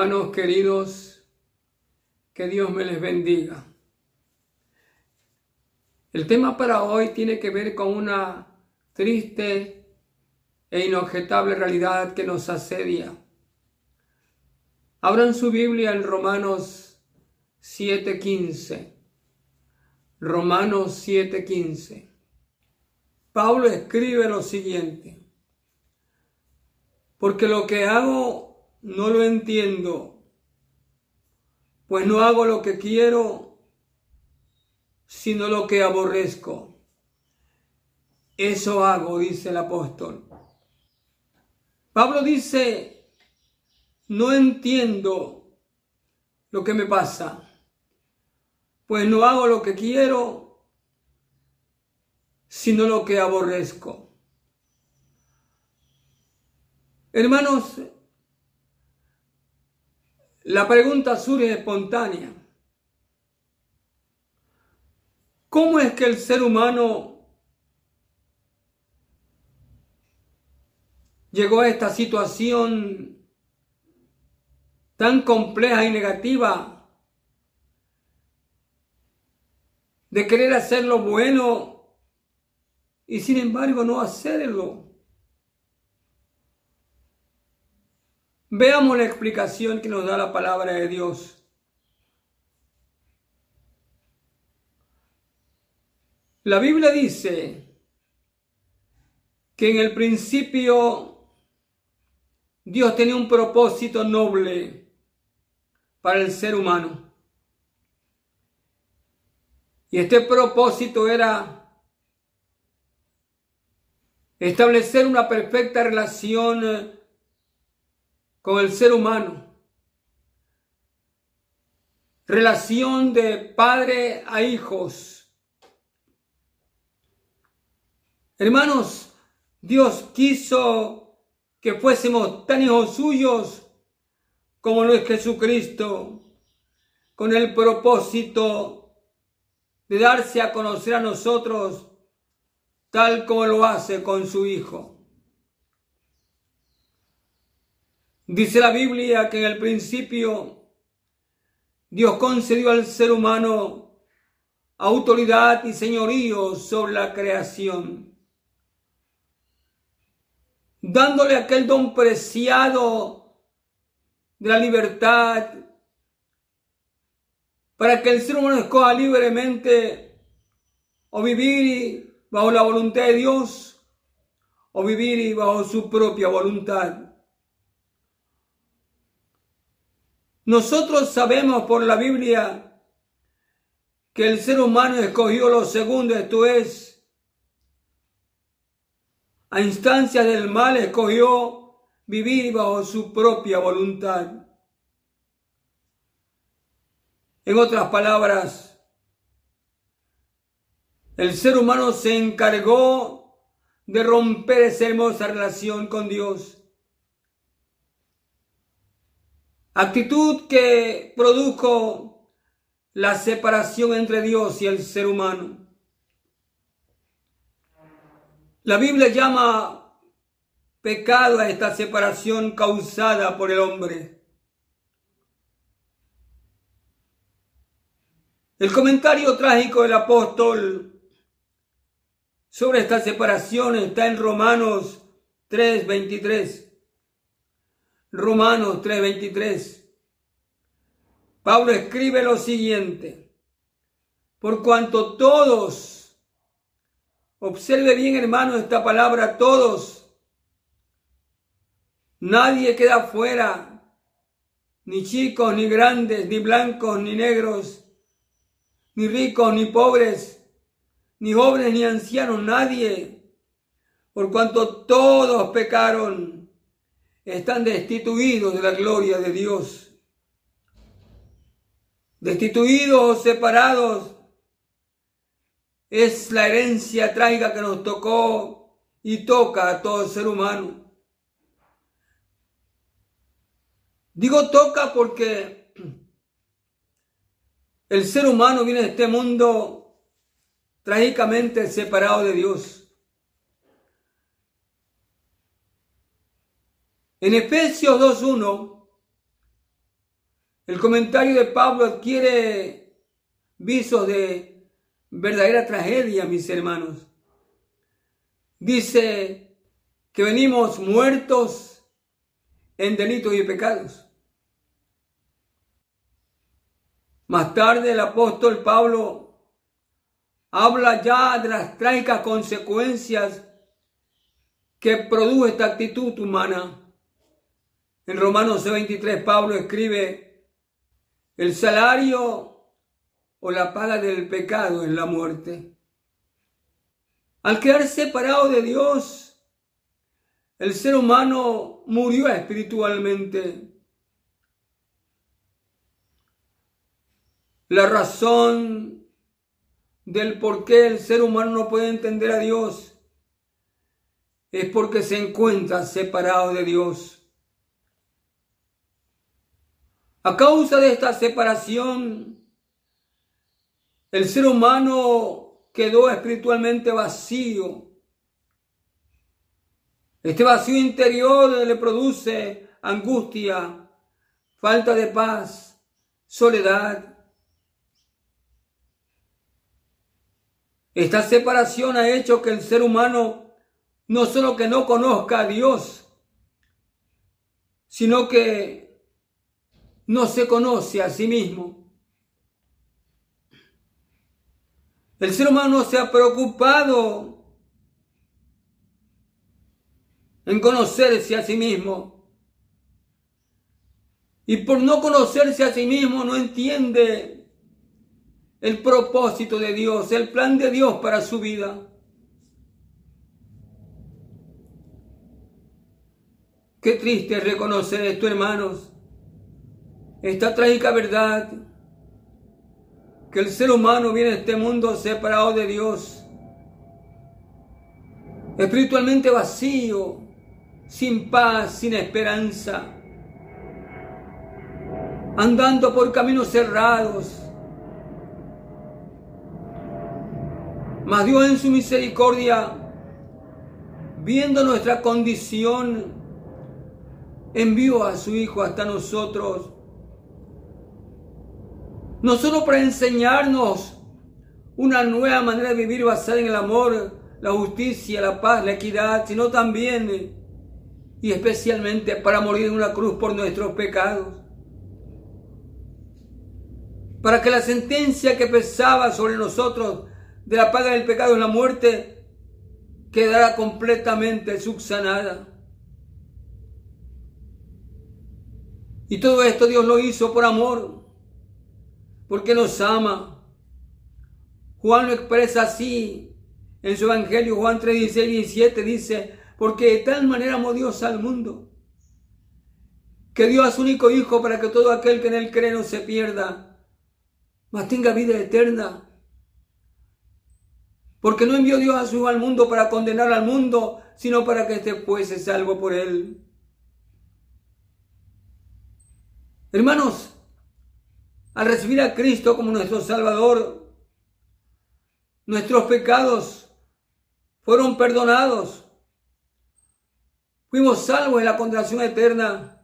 Hermanos queridos, que Dios me les bendiga. El tema para hoy tiene que ver con una triste e inobjetable realidad que nos asedia. Abran su Biblia en Romanos 7:15. Romanos 7:15. Pablo escribe lo siguiente. Porque lo que hago no lo entiendo, pues no hago lo que quiero, sino lo que aborrezco. Eso hago, dice el apóstol. Pablo dice, no entiendo lo que me pasa, pues no hago lo que quiero, sino lo que aborrezco. Hermanos, la pregunta surge espontánea. ¿Cómo es que el ser humano llegó a esta situación tan compleja y negativa de querer hacer lo bueno y sin embargo no hacerlo? Veamos la explicación que nos da la palabra de Dios. La Biblia dice que en el principio Dios tenía un propósito noble para el ser humano. Y este propósito era establecer una perfecta relación con el ser humano. Relación de padre a hijos. Hermanos, Dios quiso que fuésemos tan hijos suyos como lo es Jesucristo, con el propósito de darse a conocer a nosotros tal como lo hace con su Hijo. Dice la Biblia que en el principio Dios concedió al ser humano autoridad y señorío sobre la creación, dándole aquel don preciado de la libertad para que el ser humano escoja libremente o vivir bajo la voluntad de Dios o vivir bajo su propia voluntad. Nosotros sabemos por la Biblia que el ser humano escogió lo segundo, esto es, a instancias del mal escogió vivir bajo su propia voluntad. En otras palabras, el ser humano se encargó de romper esa hermosa relación con Dios actitud que produjo la separación entre Dios y el ser humano. La Biblia llama pecado a esta separación causada por el hombre. El comentario trágico del apóstol sobre esta separación está en Romanos 3:23. Romanos 3:23. Pablo escribe lo siguiente, por cuanto todos, observe bien hermano esta palabra, todos, nadie queda fuera, ni chicos, ni grandes, ni blancos, ni negros, ni ricos, ni pobres, ni jóvenes, ni ancianos, nadie, por cuanto todos pecaron están destituidos de la gloria de Dios. Destituidos o separados es la herencia trágica que nos tocó y toca a todo ser humano. Digo toca porque el ser humano viene de este mundo trágicamente separado de Dios. En Efesios 2.1 el comentario de Pablo adquiere visos de verdadera tragedia, mis hermanos. Dice que venimos muertos en delitos y pecados. Más tarde el apóstol Pablo habla ya de las trágicas consecuencias que produjo esta actitud humana. En Romanos 23 Pablo escribe, el salario o la paga del pecado es la muerte. Al quedar separado de Dios, el ser humano murió espiritualmente. La razón del por qué el ser humano no puede entender a Dios es porque se encuentra separado de Dios. A causa de esta separación, el ser humano quedó espiritualmente vacío. Este vacío interior le produce angustia, falta de paz, soledad, Esta separación ha hecho que el ser humano no solo que no conozca a Dios, sino que no se conoce a sí mismo. El ser humano se ha preocupado en conocerse a sí mismo. Y por no conocerse a sí mismo no entiende el propósito de Dios, el plan de Dios para su vida. Qué triste reconocer esto, hermanos. Esta trágica verdad que el ser humano viene a este mundo separado de Dios, espiritualmente vacío, sin paz, sin esperanza, andando por caminos cerrados, Mas Dios en su misericordia, viendo nuestra condición, envió a su Hijo hasta nosotros. No solo para enseñarnos una nueva manera de vivir basada en el amor, la justicia, la paz, la equidad, sino también y especialmente para morir en una cruz por nuestros pecados. Para que la sentencia que pesaba sobre nosotros de la paga del pecado en la muerte quedará completamente subsanada. Y todo esto Dios lo hizo por amor, porque nos ama. Juan lo expresa así en su Evangelio, Juan 3, 16 y 17 dice, porque de tal manera amó Dios al mundo, que dio a su único Hijo para que todo aquel que en él cree no se pierda, mas tenga vida eterna. Porque no envió Dios a su Hijo al mundo para condenar al mundo, sino para que éste fuese salvo por él. Hermanos, al recibir a Cristo como nuestro Salvador, nuestros pecados fueron perdonados. Fuimos salvos de la condenación eterna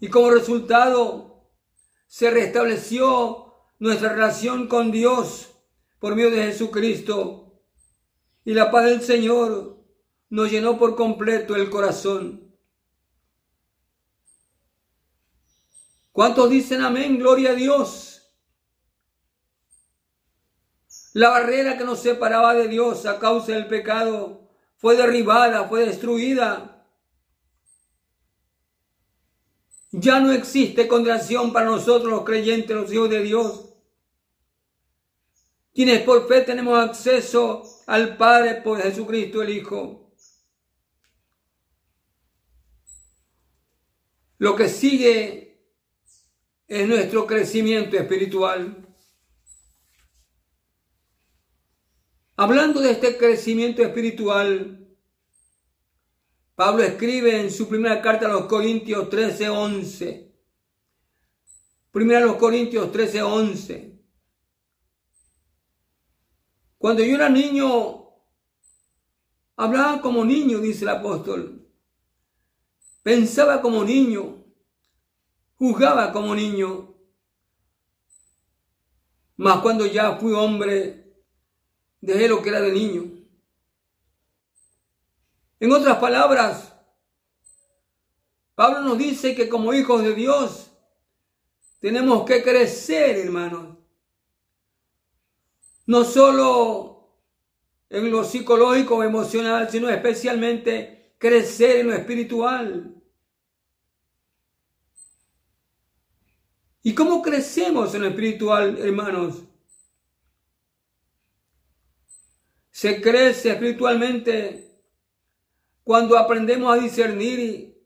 y como resultado se restableció nuestra relación con Dios por medio de Jesucristo. Y la paz del Señor nos llenó por completo el corazón. ¿Cuántos dicen amén? Gloria a Dios. La barrera que nos separaba de Dios a causa del pecado fue derribada, fue destruida. Ya no existe condenación para nosotros los creyentes, los hijos de Dios quienes por fe tenemos acceso al Padre por Jesucristo el Hijo. Lo que sigue es nuestro crecimiento espiritual. Hablando de este crecimiento espiritual, Pablo escribe en su primera carta a los Corintios 13:11. Primera a los Corintios 13:11. Cuando yo era niño, hablaba como niño, dice el apóstol. Pensaba como niño, juzgaba como niño. Mas cuando ya fui hombre, dejé lo que era de niño. En otras palabras, Pablo nos dice que como hijos de Dios tenemos que crecer, hermanos. No solo en lo psicológico emocional, sino especialmente crecer en lo espiritual. ¿Y cómo crecemos en lo espiritual, hermanos? Se crece espiritualmente cuando aprendemos a discernir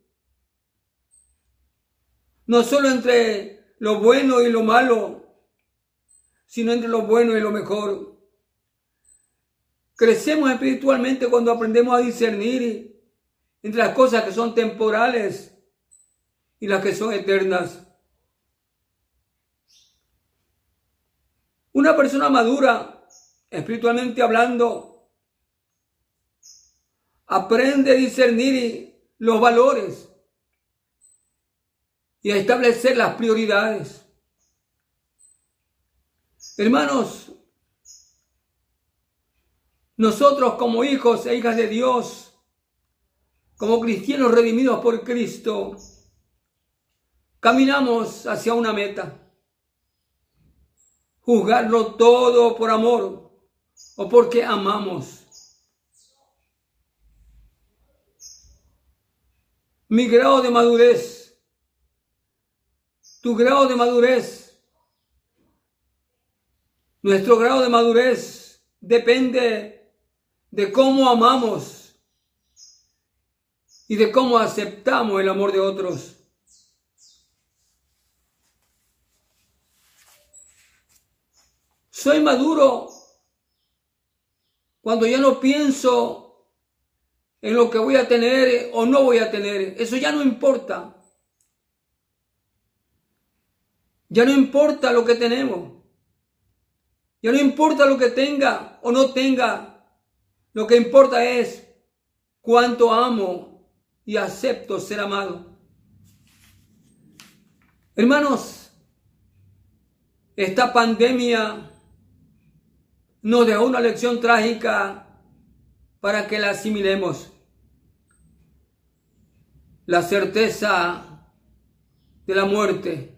no solo entre lo bueno y lo malo, sino entre lo bueno y lo mejor. Crecemos espiritualmente cuando aprendemos a discernir entre las cosas que son temporales y las que son eternas. Una persona madura, espiritualmente hablando, aprende a discernir los valores y a establecer las prioridades. Hermanos, nosotros como hijos e hijas de Dios, como cristianos redimidos por Cristo, caminamos hacia una meta juzgarlo todo por amor o porque amamos. Mi grado de madurez, tu grado de madurez, nuestro grado de madurez depende de cómo amamos y de cómo aceptamos el amor de otros. Soy maduro cuando ya no pienso en lo que voy a tener o no voy a tener. Eso ya no importa. Ya no importa lo que tenemos. Ya no importa lo que tenga o no tenga. Lo que importa es cuánto amo y acepto ser amado. Hermanos, esta pandemia nos dejó una lección trágica para que la asimilemos. La certeza de la muerte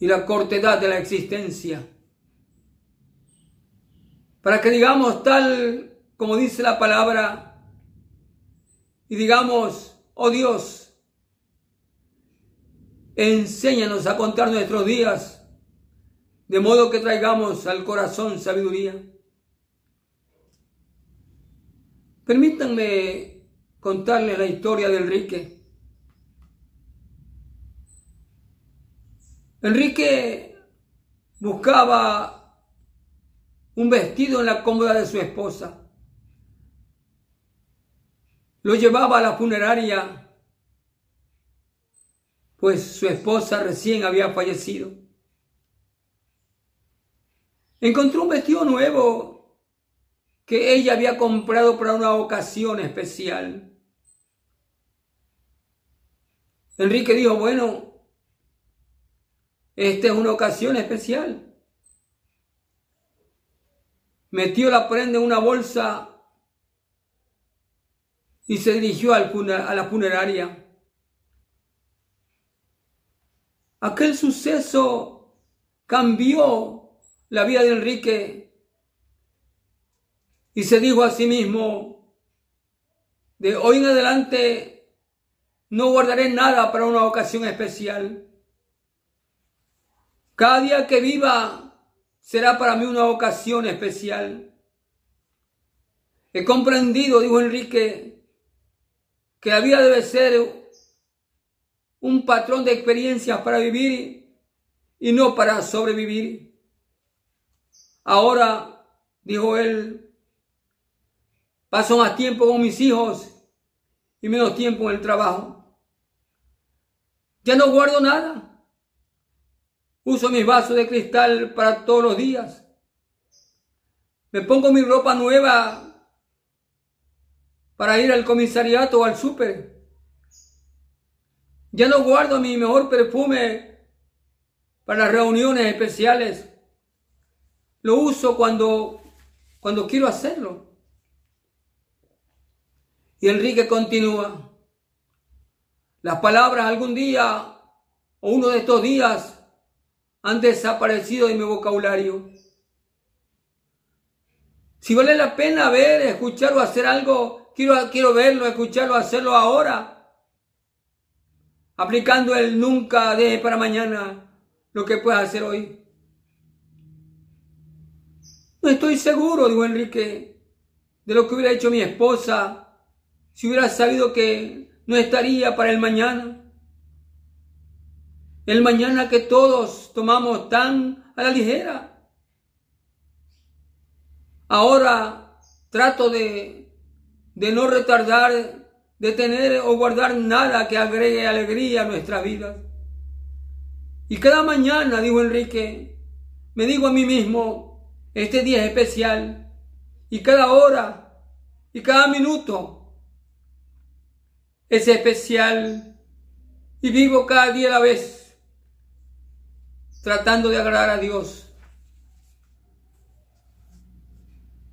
y la cortedad de la existencia. Para que digamos tal como dice la palabra y digamos, oh Dios, enséñanos a contar nuestros días de modo que traigamos al corazón sabiduría. Permítanme contarle la historia de Enrique. Enrique buscaba un vestido en la cómoda de su esposa. Lo llevaba a la funeraria, pues su esposa recién había fallecido. Encontró un vestido nuevo que ella había comprado para una ocasión especial. Enrique dijo, bueno, esta es una ocasión especial. Metió la prenda en una bolsa y se dirigió a la funeraria. Aquel suceso cambió la vida de Enrique y se dijo a sí mismo, de hoy en adelante no guardaré nada para una ocasión especial. Cada día que viva será para mí una ocasión especial. He comprendido, dijo Enrique, que la vida debe ser un patrón de experiencias para vivir y no para sobrevivir. Ahora, dijo él, paso más tiempo con mis hijos y menos tiempo en el trabajo. Ya no guardo nada. Uso mis vasos de cristal para todos los días. Me pongo mi ropa nueva para ir al comisariato o al súper. Ya no guardo mi mejor perfume para reuniones especiales. Lo uso cuando, cuando quiero hacerlo. Y Enrique continúa. Las palabras algún día o uno de estos días han desaparecido de mi vocabulario. Si vale la pena ver, escuchar o hacer algo, quiero, quiero verlo, escucharlo, hacerlo ahora. Aplicando el nunca deje para mañana lo que puedas hacer hoy. No estoy seguro, dijo Enrique, de lo que hubiera hecho mi esposa si hubiera sabido que no estaría para el mañana. El mañana que todos tomamos tan a la ligera. Ahora trato de, de no retardar, de tener o guardar nada que agregue alegría a nuestra vida. Y cada mañana, dijo Enrique, me digo a mí mismo, este día es especial. Y cada hora y cada minuto es especial y vivo cada día a la vez tratando de agradar a Dios.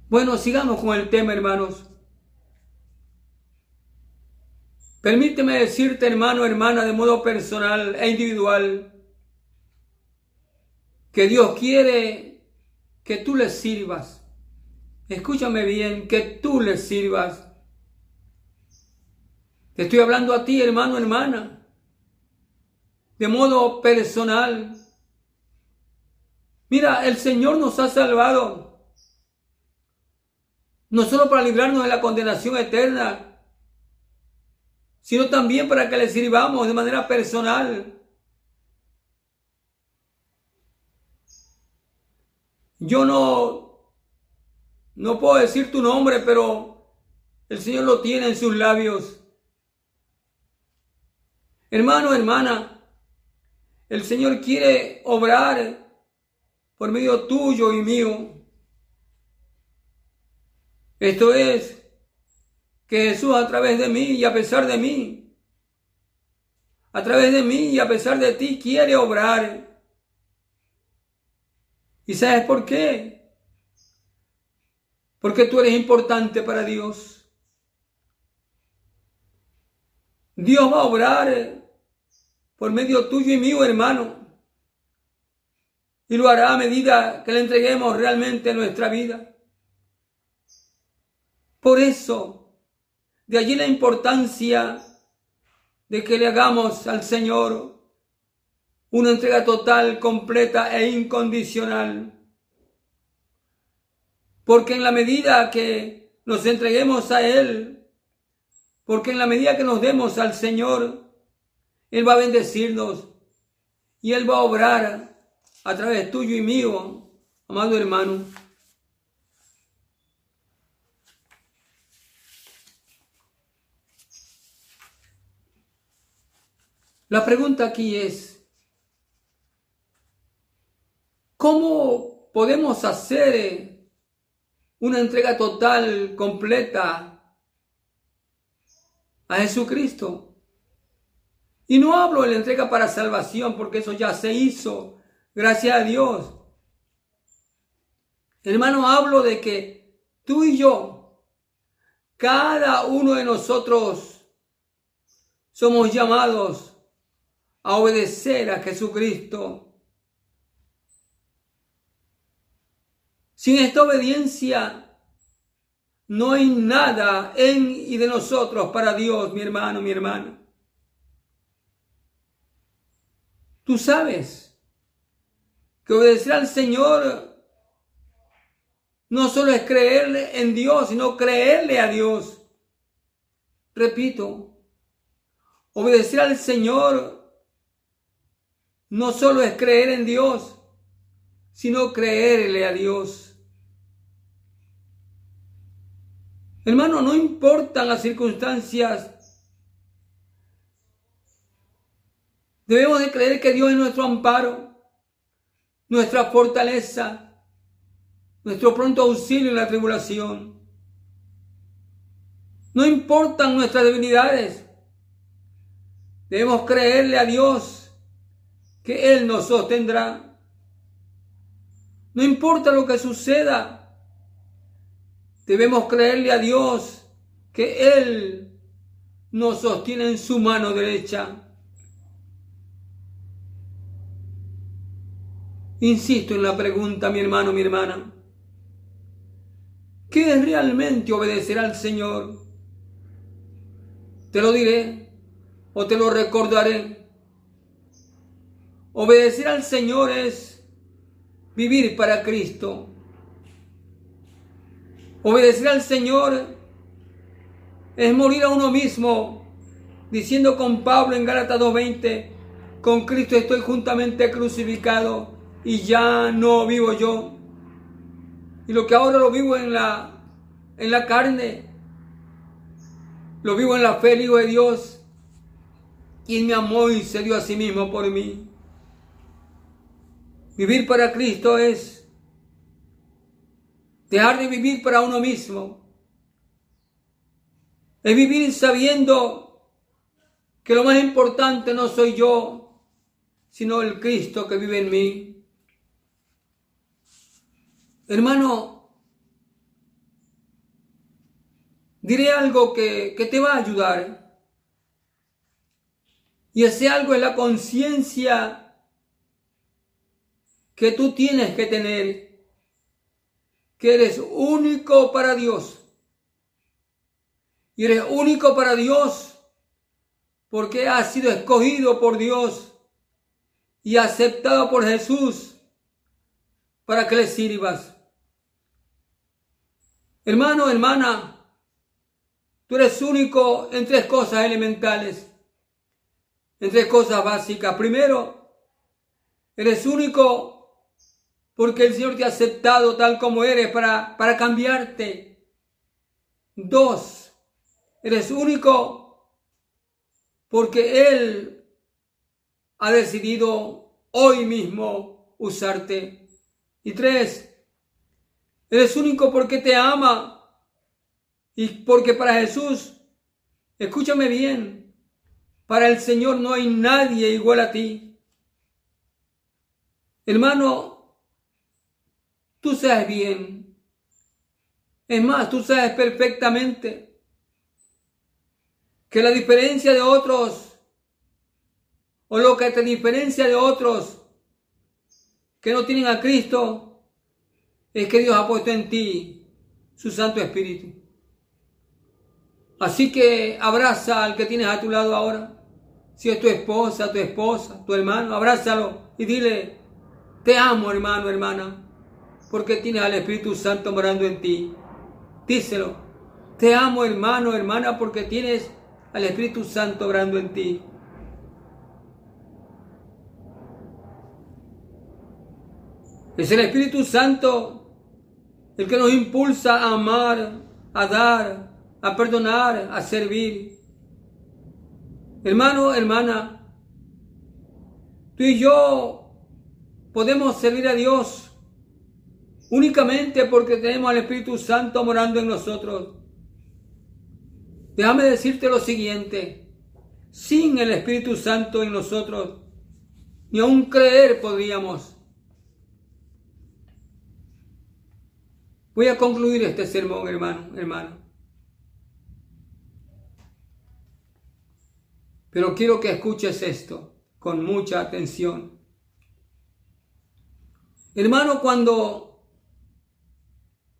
Bueno, sigamos con el tema, hermanos. Permíteme decirte, hermano, hermana, de modo personal e individual, que Dios quiere que tú le sirvas. Escúchame bien, que tú le sirvas te estoy hablando a ti, hermano, hermana, de modo personal. Mira, el Señor nos ha salvado, no solo para librarnos de la condenación eterna, sino también para que le sirvamos de manera personal. Yo no, no puedo decir tu nombre, pero el Señor lo tiene en sus labios. Hermano, hermana, el Señor quiere obrar por medio tuyo y mío. Esto es, que Jesús a través de mí y a pesar de mí, a través de mí y a pesar de ti quiere obrar. ¿Y sabes por qué? Porque tú eres importante para Dios. Dios va a obrar por medio tuyo y mío, hermano. Y lo hará a medida que le entreguemos realmente nuestra vida. Por eso, de allí la importancia de que le hagamos al Señor una entrega total, completa e incondicional. Porque en la medida que nos entreguemos a Él, porque en la medida que nos demos al Señor, él va a bendecirnos y Él va a obrar a través tuyo y mío, amado hermano. La pregunta aquí es, ¿cómo podemos hacer una entrega total, completa a Jesucristo? Y no hablo de la entrega para salvación, porque eso ya se hizo, gracias a Dios. Hermano, hablo de que tú y yo, cada uno de nosotros, somos llamados a obedecer a Jesucristo. Sin esta obediencia, no hay nada en y de nosotros para Dios, mi hermano, mi hermana. Tú sabes que obedecer al Señor no solo es creerle en Dios, sino creerle a Dios. Repito, obedecer al Señor no solo es creer en Dios, sino creerle a Dios. Hermano, no importan las circunstancias Debemos de creer que Dios es nuestro amparo, nuestra fortaleza, nuestro pronto auxilio en la tribulación. No importan nuestras debilidades. Debemos creerle a Dios que Él nos sostendrá. No importa lo que suceda, debemos creerle a Dios que Él nos sostiene en su mano derecha. Insisto en la pregunta, mi hermano, mi hermana. ¿Qué es realmente obedecer al Señor? Te lo diré o te lo recordaré. Obedecer al Señor es vivir para Cristo. Obedecer al Señor es morir a uno mismo, diciendo con Pablo en Gálatas 2.20, con Cristo estoy juntamente crucificado y ya no vivo yo. Y lo que ahora lo vivo en la, en la carne, lo vivo en la fe del Hijo de Dios, quien me amó y se dio a sí mismo por mí. Vivir para Cristo es dejar de vivir para uno mismo. Es vivir sabiendo que lo más importante no soy yo, sino el Cristo que vive en mí. Hermano, diré algo que, te va a ayudar. Y ese algo es la conciencia que tú tienes que tener, que eres único para Dios. Y eres único para Dios porque has sido escogido por Dios y aceptado por Jesús para que le sirvas. Hermano, hermana, tú eres único en tres cosas elementales, en tres cosas básicas. Primero, eres único porque el Señor te ha aceptado tal como eres para, para cambiarte. Dos, eres único porque Él ha decidido hoy mismo usarte. Y tres, Eres único porque te ama y porque para Jesús, escúchame bien, para el Señor no hay nadie igual a ti. Hermano, tú sabes bien. Es más, tú sabes perfectamente que la diferencia de otros, o lo que te diferencia de otros que no tienen a Cristo, es que Dios ha puesto en ti su Santo Espíritu. Así que abraza al que tienes a tu lado ahora. Si es tu esposa, tu esposa, tu hermano, abrázalo y dile, te amo hermano, hermana, porque tienes al Espíritu Santo morando en ti. Díselo, te amo hermano, hermana, porque tienes al Espíritu Santo morando en ti. Es el Espíritu Santo el que nos impulsa a amar, a dar, a perdonar, a servir. Hermano, hermana, tú y yo podemos servir a Dios únicamente porque tenemos al Espíritu Santo morando en nosotros. Déjame decirte lo siguiente, sin el Espíritu Santo en nosotros, ni aún creer podríamos. Voy a concluir este sermón, hermano, hermano. Pero quiero que escuches esto con mucha atención. Hermano, cuando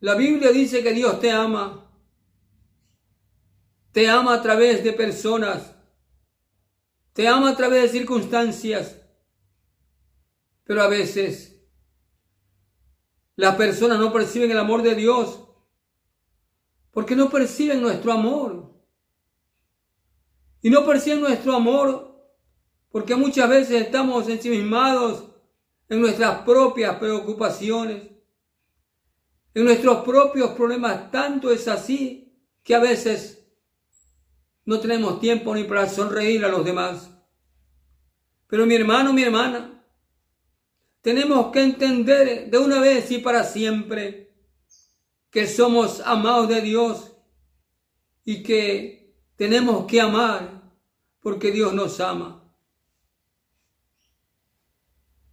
la Biblia dice que Dios te ama, te ama a través de personas, te ama a través de circunstancias, pero a veces las personas no perciben el amor de Dios porque no perciben nuestro amor. Y no perciben nuestro amor porque muchas veces estamos ensimismados en nuestras propias preocupaciones, en nuestros propios problemas. Tanto es así que a veces no tenemos tiempo ni para sonreír a los demás. Pero mi hermano, mi hermana, tenemos que entender de una vez y para siempre que somos amados de Dios y que tenemos que amar porque Dios nos ama.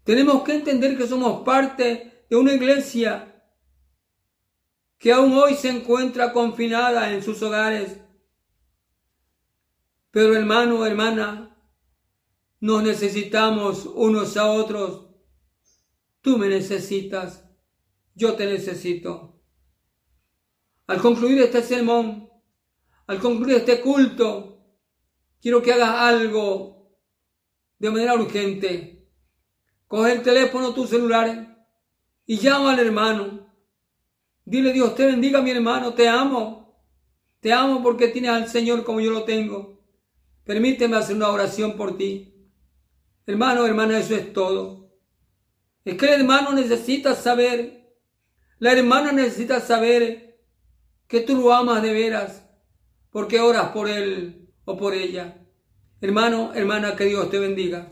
Tenemos que entender que somos parte de una iglesia que aún hoy se encuentra confinada en sus hogares. Pero hermano, hermana, nos necesitamos unos a otros. Tú me necesitas, yo te necesito. Al concluir este sermón, al concluir este culto, quiero que hagas algo de manera urgente. Coge el teléfono, tu celular y llama al hermano. Dile Dios te bendiga mi hermano, te amo. Te amo porque tienes al Señor como yo lo tengo. Permíteme hacer una oración por ti. Hermano, hermana, eso es todo. Es que el hermano necesita saber, la hermana necesita saber que tú lo amas de veras, porque oras por él o por ella. Hermano, hermana, que Dios te bendiga.